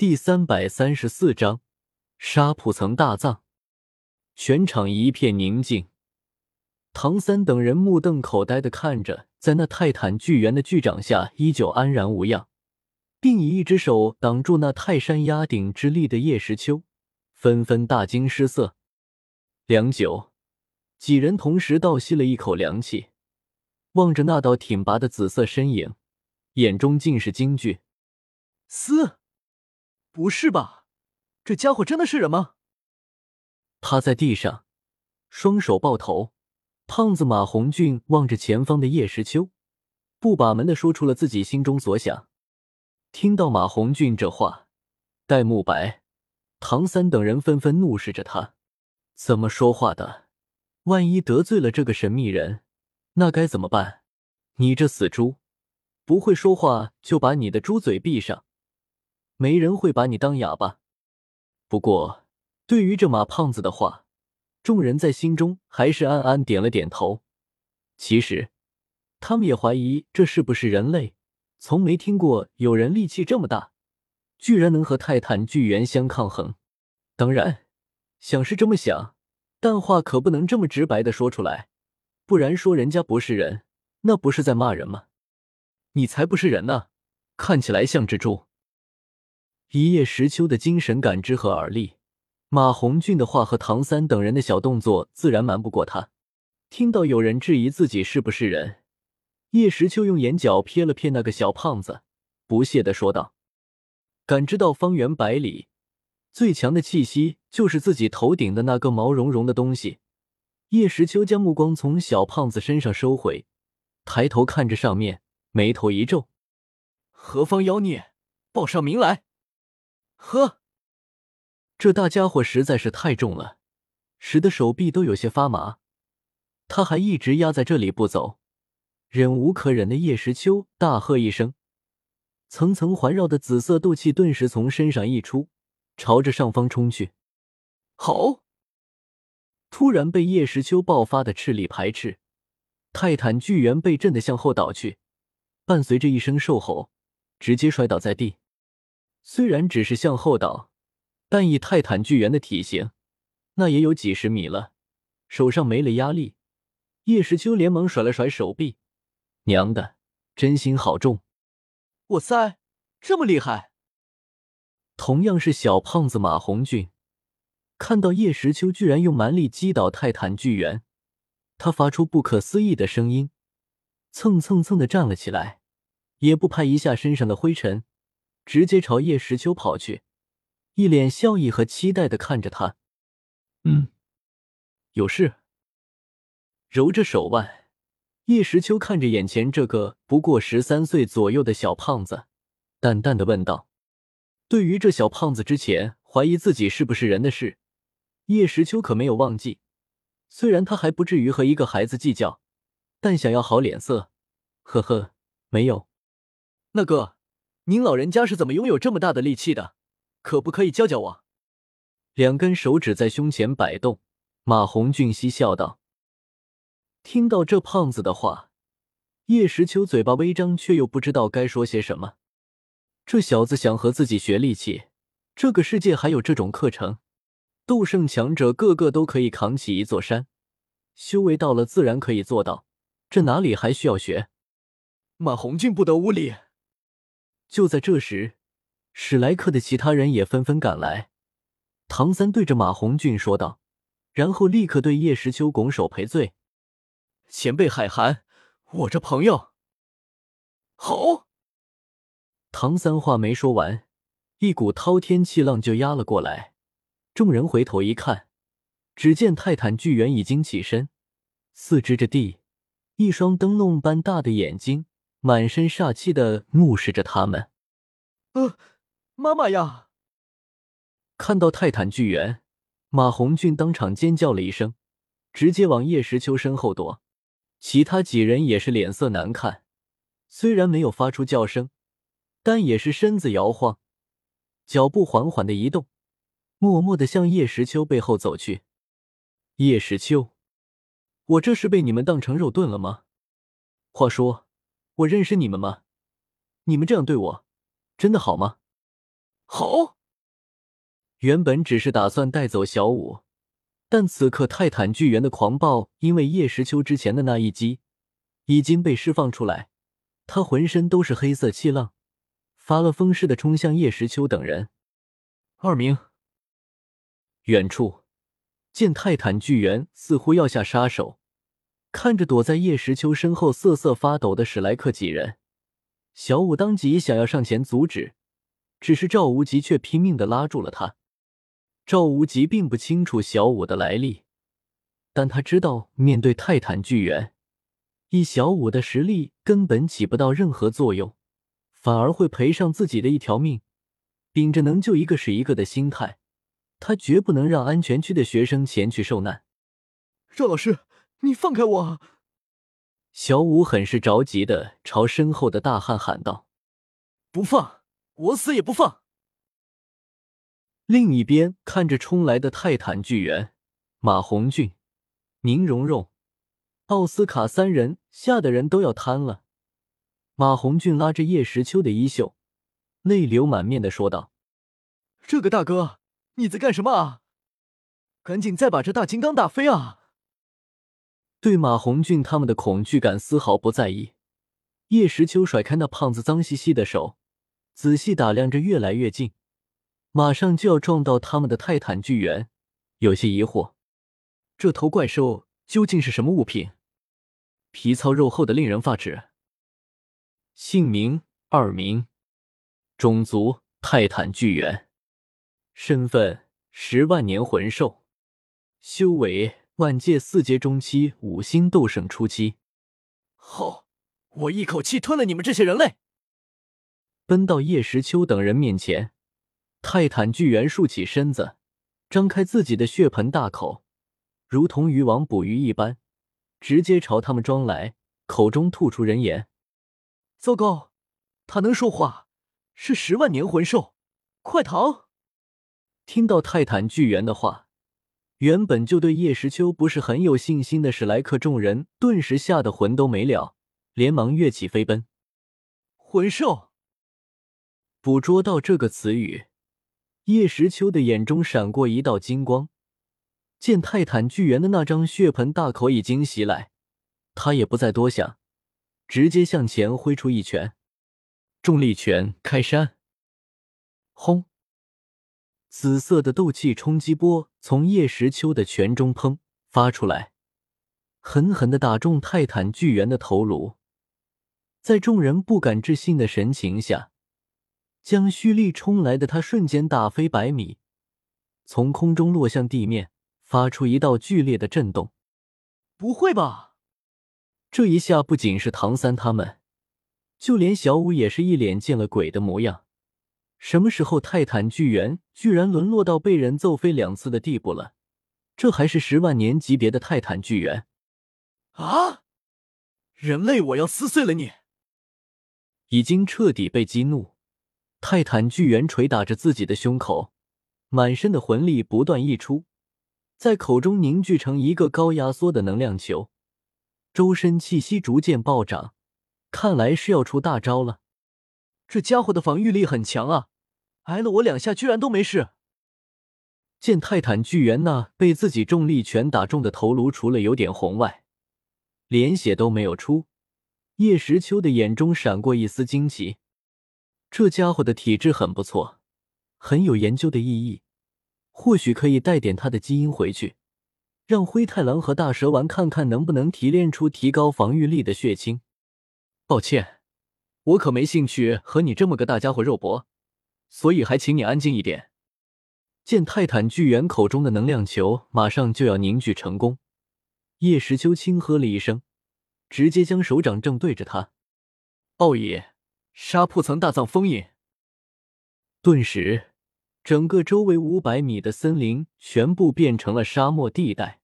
第三百三十四章沙普曾大葬。全场一片宁静，唐三等人目瞪口呆的看着，在那泰坦巨猿的巨掌下依旧安然无恙，并以一只手挡住那泰山压顶之力的叶时秋，纷纷大惊失色。良久，几人同时倒吸了一口凉气，望着那道挺拔的紫色身影，眼中尽是惊惧。嘶！不是吧？这家伙真的是人吗？趴在地上，双手抱头，胖子马红俊望着前方的叶时秋，不把门的说出了自己心中所想。听到马红俊这话，戴沐白、唐三等人纷纷怒视着他：“怎么说话的？万一得罪了这个神秘人，那该怎么办？你这死猪，不会说话就把你的猪嘴闭上！”没人会把你当哑巴。不过，对于这马胖子的话，众人在心中还是暗暗点了点头。其实，他们也怀疑这是不是人类，从没听过有人力气这么大，居然能和泰坦巨猿相抗衡。当然，想是这么想，但话可不能这么直白的说出来，不然说人家不是人，那不是在骂人吗？你才不是人呢，看起来像只猪。一叶时秋的精神感知和耳力，马红俊的话和唐三等人的小动作，自然瞒不过他。听到有人质疑自己是不是人，叶时秋用眼角瞥了瞥那个小胖子，不屑的说道：“感知到方圆百里最强的气息，就是自己头顶的那个毛茸茸的东西。”叶时秋将目光从小胖子身上收回，抬头看着上面，眉头一皱：“何方妖孽，报上名来！”呵，这大家伙实在是太重了，使得手臂都有些发麻。他还一直压在这里不走，忍无可忍的叶时秋大喝一声，层层环绕的紫色斗气顿时从身上溢出，朝着上方冲去。好！突然被叶时秋爆发的斥力排斥，泰坦巨猿被震得向后倒去，伴随着一声兽吼，直接摔倒在地。虽然只是向后倒，但以泰坦巨猿的体型，那也有几十米了。手上没了压力，叶时秋连忙甩了甩手臂：“娘的，真心好重！哇塞，这么厉害！”同样是小胖子马红俊，看到叶时秋居然用蛮力击倒泰坦巨猿，他发出不可思议的声音，蹭蹭蹭的站了起来，也不拍一下身上的灰尘。直接朝叶时秋跑去，一脸笑意和期待的看着他。嗯，有事。揉着手腕，叶时秋看着眼前这个不过十三岁左右的小胖子，淡淡的问道：“对于这小胖子之前怀疑自己是不是人的事，叶时秋可没有忘记。虽然他还不至于和一个孩子计较，但想要好脸色，呵呵，没有。那个。”您老人家是怎么拥有这么大的力气的？可不可以教教我？两根手指在胸前摆动，马红俊嬉笑道。听到这胖子的话，叶时秋嘴巴微张，却又不知道该说些什么。这小子想和自己学力气，这个世界还有这种课程？斗圣强者个个都可以扛起一座山，修为到了自然可以做到，这哪里还需要学？马红俊不得无礼。就在这时，史莱克的其他人也纷纷赶来。唐三对着马红俊说道，然后立刻对叶时秋拱手赔罪：“前辈海涵，我这朋友。”好。唐三话没说完，一股滔天气浪就压了过来。众人回头一看，只见泰坦巨猿已经起身，四肢着地，一双灯笼般大的眼睛。满身煞气的怒视着他们。呃，妈妈呀！看到泰坦巨猿，马红俊当场尖叫了一声，直接往叶时秋身后躲。其他几人也是脸色难看，虽然没有发出叫声，但也是身子摇晃，脚步缓缓的移动，默默的向叶时秋背后走去。叶时秋，我这是被你们当成肉盾了吗？话说。我认识你们吗？你们这样对我，真的好吗？好。原本只是打算带走小五，但此刻泰坦巨猿的狂暴，因为叶时秋之前的那一击已经被释放出来，他浑身都是黑色气浪，发了疯似的冲向叶时秋等人。二明，远处见泰坦巨猿似乎要下杀手，看着躲在叶时秋身后瑟瑟发抖的史莱克几人，小五当即想要上前阻止，只是赵无极却拼命的拉住了他。赵无极并不清楚小五的来历，但他知道面对泰坦巨猿，以小五的实力根本起不到任何作用，反而会赔上自己的一条命。秉着能救一个是一个的心态，他绝不能让安全区的学生前去受难。赵老师，你放开我！小五很是着急的朝身后的大汉喊道：“不放，我死也不放！”另一边，看着冲来的泰坦巨猿，马红俊、宁荣荣、奥斯卡三人吓得人都要瘫了。马红俊拉着叶时秋的衣袖，泪流满面的说道：“这个大哥，你在干什么啊？赶紧再把这大金刚打飞啊！”对马红俊他们的恐惧感丝毫不在意。叶时秋甩开那胖子脏兮兮的手，仔细打量着越来越近。马上就要撞到他们的泰坦巨猿，有些疑惑：这头怪兽究竟是什么物品？皮糙肉厚的，令人发指。姓名：二名，种族：泰坦巨猿，身份：十万年魂兽，修为：万界四阶中期，五星斗圣初期。好，我一口气吞了你们这些人类！奔到叶时秋等人面前。泰坦巨猿竖起身子，张开自己的血盆大口，如同渔网捕鱼一般，直接朝他们装来，口中吐出人言：“糟糕，他能说话，是十万年魂兽，快逃！”听到泰坦巨猿的话，原本就对叶时秋不是很有信心的史莱克众人，顿时吓得魂都没了，连忙跃起飞奔。魂兽，捕捉到这个词语。叶时秋的眼中闪过一道金光，见泰坦巨猿的那张血盆大口已经袭来，他也不再多想，直接向前挥出一拳，重力拳开山。轰！紫色的斗气冲击波从叶时秋的拳中砰发出来，狠狠的打中泰坦巨猿的头颅，在众人不敢置信的神情下。将蓄力冲来的他瞬间打飞百米，从空中落向地面，发出一道剧烈的震动。不会吧？这一下不仅是唐三他们，就连小五也是一脸见了鬼的模样。什么时候泰坦巨猿居然沦落到被人揍飞两次的地步了？这还是十万年级别的泰坦巨猿啊！人类，我要撕碎了你！已经彻底被激怒。泰坦巨猿捶打着自己的胸口，满身的魂力不断溢出，在口中凝聚成一个高压缩的能量球，周身气息逐渐暴涨，看来是要出大招了。这家伙的防御力很强啊，挨了我两下居然都没事。见泰坦巨猿那被自己重力拳打中的头颅，除了有点红外，连血都没有出，叶时秋的眼中闪过一丝惊奇。这家伙的体质很不错，很有研究的意义，或许可以带点他的基因回去，让灰太狼和大蛇丸看看能不能提炼出提高防御力的血清。抱歉，我可没兴趣和你这么个大家伙肉搏，所以还请你安静一点。见泰坦巨猿口中的能量球马上就要凝聚成功，叶时秋轻喝了一声，直接将手掌正对着他。奥爷。沙铺层大藏封印，顿时，整个周围五百米的森林全部变成了沙漠地带，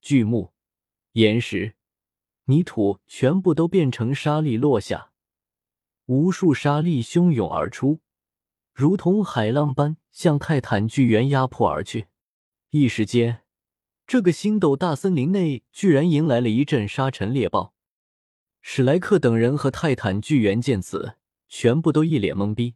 巨木、岩石、泥土全部都变成沙粒落下，无数沙粒汹涌而出，如同海浪般向泰坦巨猿压迫而去。一时间，这个星斗大森林内居然迎来了一阵沙尘猎暴。史莱克等人和泰坦巨猿见此，全部都一脸懵逼。